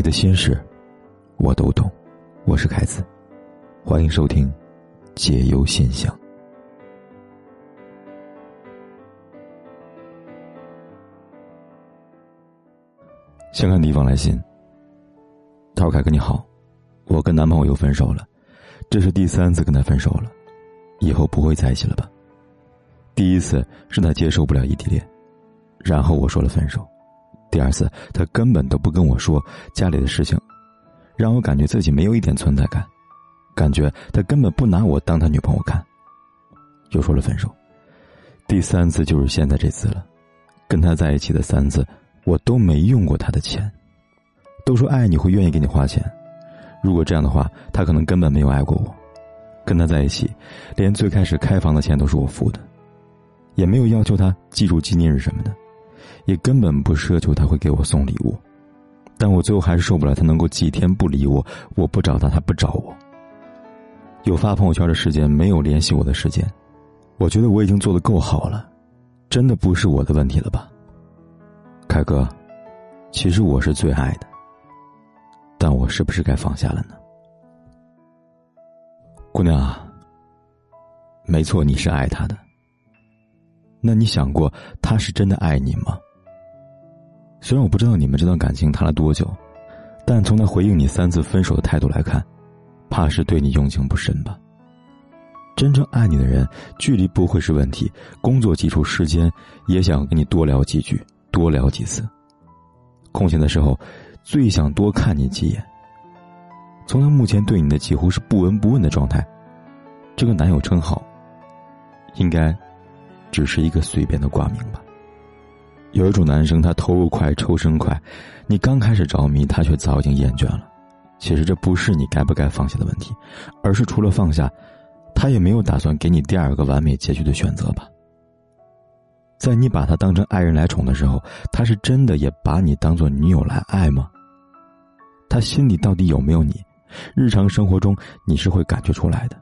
你的心事，我都懂。我是凯子，欢迎收听《解忧现象》。先看第一封来信。他说：“凯哥你好，我跟男朋友又分手了，这是第三次跟他分手了，以后不会在一起了吧？第一次是他接受不了异地恋，然后我说了分手。”第二次，他根本都不跟我说家里的事情，让我感觉自己没有一点存在感，感觉他根本不拿我当他女朋友看。又说了分手，第三次就是现在这次了。跟他在一起的三次，我都没用过他的钱。都说爱你会愿意给你花钱，如果这样的话，他可能根本没有爱过我。跟他在一起，连最开始开房的钱都是我付的，也没有要求他记住纪念日什么的。也根本不奢求他会给我送礼物，但我最后还是受不了他能够几天不理我，我不找他，他不找我。有发朋友圈的时间，没有联系我的时间，我觉得我已经做的够好了，真的不是我的问题了吧？凯哥，其实我是最爱的，但我是不是该放下了呢？姑娘啊，没错，你是爱他的。那你想过他是真的爱你吗？虽然我不知道你们这段感情谈了多久，但从他回应你三次分手的态度来看，怕是对你用情不深吧。真正爱你的人，距离不会是问题，工作挤出时间也想跟你多聊几句，多聊几次。空闲的时候，最想多看你几眼。从他目前对你的几乎是不闻不问的状态，这个男友称号，应该。只是一个随便的挂名吧。有一种男生，他投入快，抽身快，你刚开始着迷，他却早已经厌倦了。其实这不是你该不该放下的问题，而是除了放下，他也没有打算给你第二个完美结局的选择吧。在你把他当成爱人来宠的时候，他是真的也把你当做女友来爱吗？他心里到底有没有你？日常生活中你是会感觉出来的。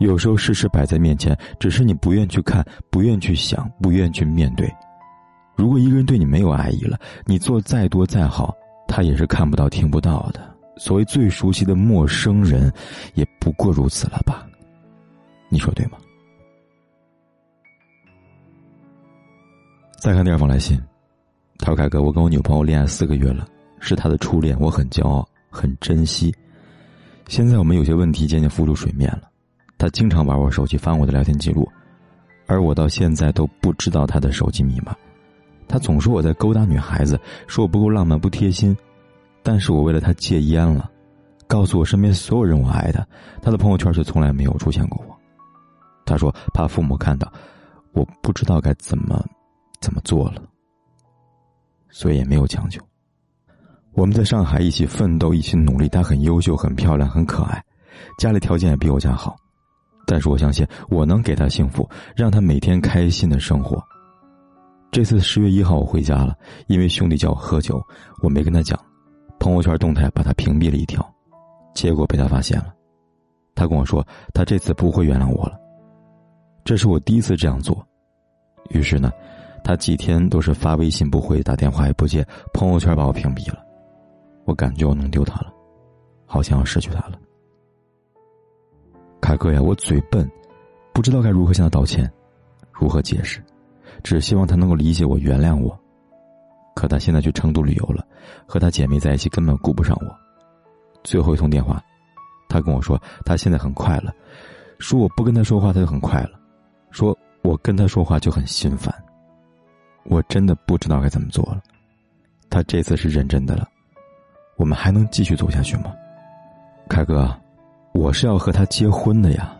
有时候事实摆在面前，只是你不愿去看，不愿去想，不愿去面对。如果一个人对你没有爱意了，你做再多再好，他也是看不到、听不到的。所谓最熟悉的陌生人，也不过如此了吧？你说对吗？再看第二封来信，他说：“凯哥，我跟我女朋友恋爱四个月了，是她的初恋，我很骄傲，很珍惜。现在我们有些问题渐渐浮出水面了。”她经常玩我手机，翻我的聊天记录，而我到现在都不知道他的手机密码。他总说我在勾搭女孩子，说我不够浪漫、不贴心。但是我为了他戒烟了，告诉我身边所有人我爱他，他的朋友圈却从来没有出现过我。他说怕父母看到，我不知道该怎么怎么做了，所以也没有强求。我们在上海一起奋斗，一起努力。她很优秀，很漂亮，很可爱，家里条件也比我家好。但是我相信我能给他幸福，让他每天开心的生活。这次十月一号我回家了，因为兄弟叫我喝酒，我没跟他讲，朋友圈动态把他屏蔽了一条，结果被他发现了。他跟我说他这次不会原谅我了。这是我第一次这样做，于是呢，他几天都是发微信不回，打电话也不接，朋友圈把我屏蔽了。我感觉我弄丢他了，好像要失去他了。凯哥呀，我嘴笨，不知道该如何向他道歉，如何解释，只希望他能够理解我、原谅我。可他现在去成都旅游了，和他姐妹在一起，根本顾不上我。最后一通电话，他跟我说他现在很快乐，说我不跟他说话他就很快乐，说我跟他说话就很心烦。我真的不知道该怎么做了。他这次是认真的了，我们还能继续走下去吗？凯哥。我是要和他结婚的呀，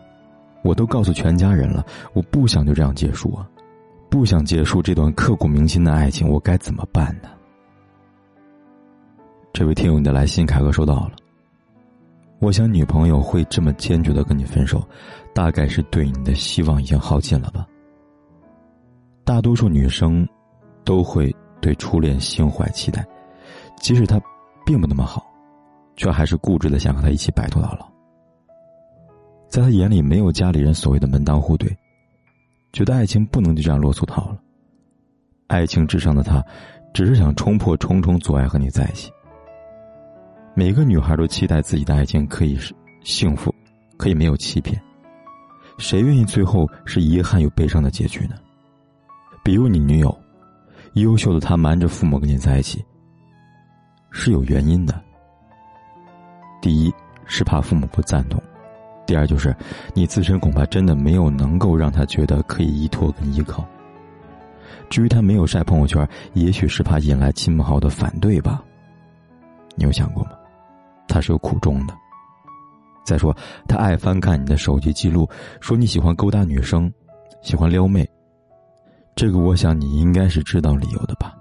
我都告诉全家人了，我不想就这样结束啊，不想结束这段刻骨铭心的爱情，我该怎么办呢？这位听友，你的来信凯哥收到了。我想女朋友会这么坚决的跟你分手，大概是对你的希望已经耗尽了吧。大多数女生都会对初恋心怀期待，即使他并不那么好，却还是固执的想和他一起白头到老。在他眼里，没有家里人所谓的门当户对，觉得爱情不能就这样落俗套了。爱情至上的他，只是想冲破重重阻碍和你在一起，每个女孩都期待自己的爱情可以是幸福，可以没有欺骗。谁愿意最后是遗憾又悲伤的结局呢？比如你女友，优秀的她瞒着父母跟你在一起，是有原因的。第一是怕父母不赞同，第二就是你自身恐怕真的没有能够让他觉得可以依托跟依靠。至于他没有晒朋友圈，也许是怕引来亲朋好友的反对吧。你有想过吗？他是有苦衷的。再说，他爱翻看你的手机记录，说你喜欢勾搭女生，喜欢撩妹。这个，我想你应该是知道理由的吧？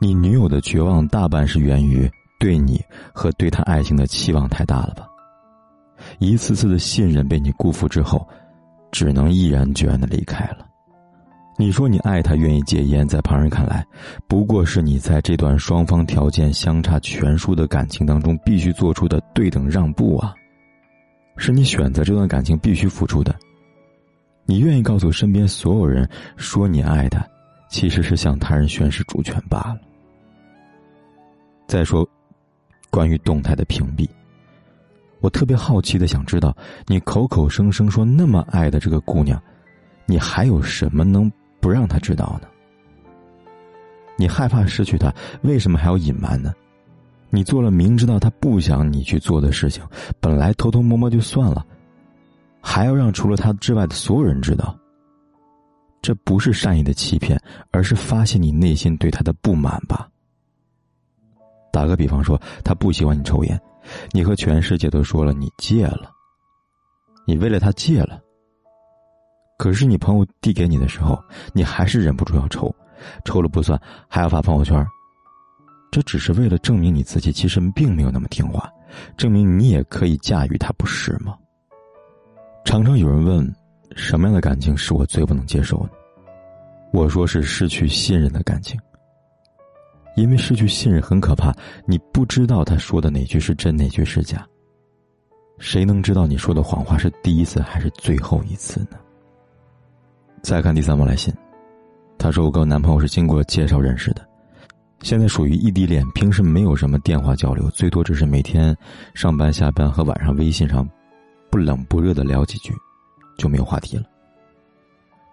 你女友的绝望大半是源于对你和对她爱情的期望太大了吧？一次次的信任被你辜负之后，只能毅然决然的离开了。你说你爱他，愿意戒烟，在旁人看来，不过是你在这段双方条件相差悬殊的感情当中必须做出的对等让步啊，是你选择这段感情必须付出的。你愿意告诉身边所有人说你爱他，其实是向他人宣示主权罢了。再说，关于动态的屏蔽，我特别好奇的想知道，你口口声声说那么爱的这个姑娘，你还有什么能？不让她知道呢？你害怕失去她，为什么还要隐瞒呢？你做了明知道她不想你去做的事情，本来偷偷摸摸就算了，还要让除了她之外的所有人知道。这不是善意的欺骗，而是发泄你内心对她的不满吧？打个比方说，他不喜欢你抽烟，你和全世界都说了你戒了，你为了他戒了。可是你朋友递给你的时候，你还是忍不住要抽，抽了不算，还要发朋友圈。这只是为了证明你自己其实并没有那么听话，证明你也可以驾驭他，不是吗？常常有人问，什么样的感情是我最不能接受的？我说是失去信任的感情。因为失去信任很可怕，你不知道他说的哪句是真，哪句是假。谁能知道你说的谎话是第一次还是最后一次呢？再看第三封来信，他说：“我跟我男朋友是经过介绍认识的，现在属于异地恋，平时没有什么电话交流，最多只是每天上班下班和晚上微信上不冷不热的聊几句，就没有话题了。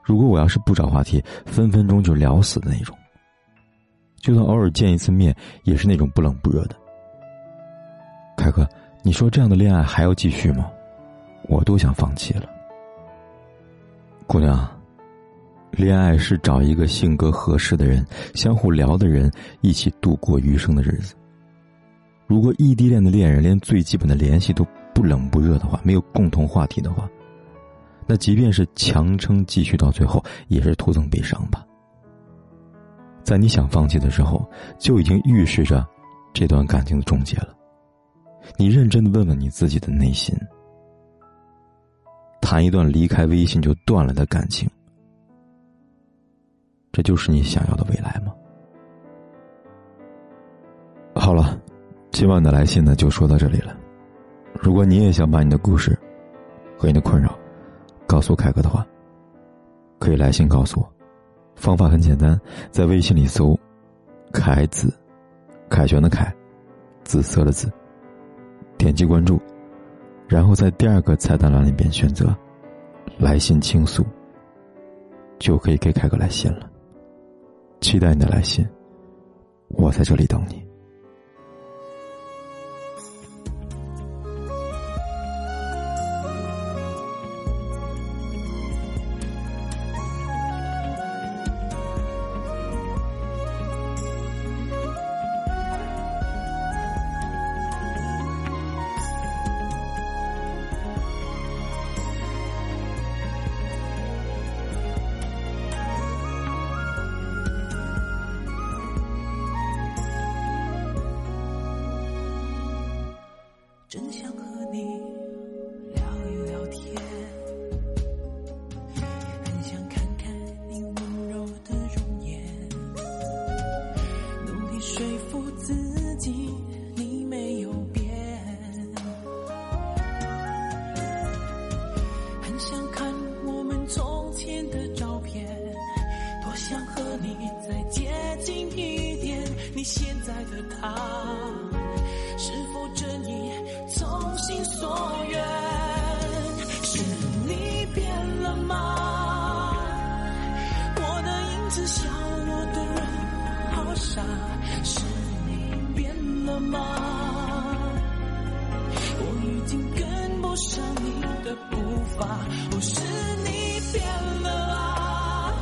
如果我要是不找话题，分分钟就聊死的那种。就算偶尔见一次面，也是那种不冷不热的。凯哥，你说这样的恋爱还要继续吗？我都想放弃了，姑娘。”恋爱是找一个性格合适的人，相互聊的人，一起度过余生的日子。如果异地恋的恋人连最基本的联系都不冷不热的话，没有共同话题的话，那即便是强撑继续到最后，也是徒增悲伤吧。在你想放弃的时候，就已经预示着这段感情的终结了。你认真的问问你自己的内心，谈一段离开微信就断了的感情。这就是你想要的未来吗？好了，今晚的来信呢就说到这里了。如果你也想把你的故事和你的困扰告诉凯哥的话，可以来信告诉我。方法很简单，在微信里搜“凯子”，凯旋的凯，紫色的紫，点击关注，然后在第二个菜单栏里边选择“来信倾诉”，就可以给凯哥来信了。期待你的来信，我在这里等你。在的他，是否真意从心所愿？是你变了吗？我的影子笑我的人好傻，是你变了吗？我已经跟不上你的步伐，不是你变了啊？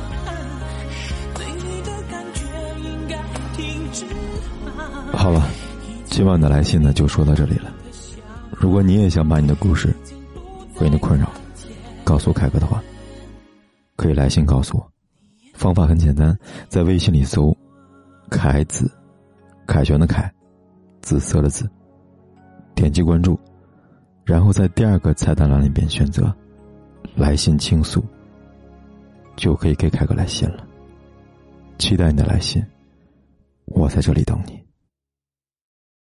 对你的感觉应该停止好了，今晚的来信呢就说到这里了。如果你也想把你的故事和你的困扰告诉凯哥的话，可以来信告诉我。方法很简单，在微信里搜“凯子”，凯旋的凯，紫色的紫，点击关注，然后在第二个菜单栏里边选择“来信倾诉”，就可以给凯哥来信了。期待你的来信，我在这里等你。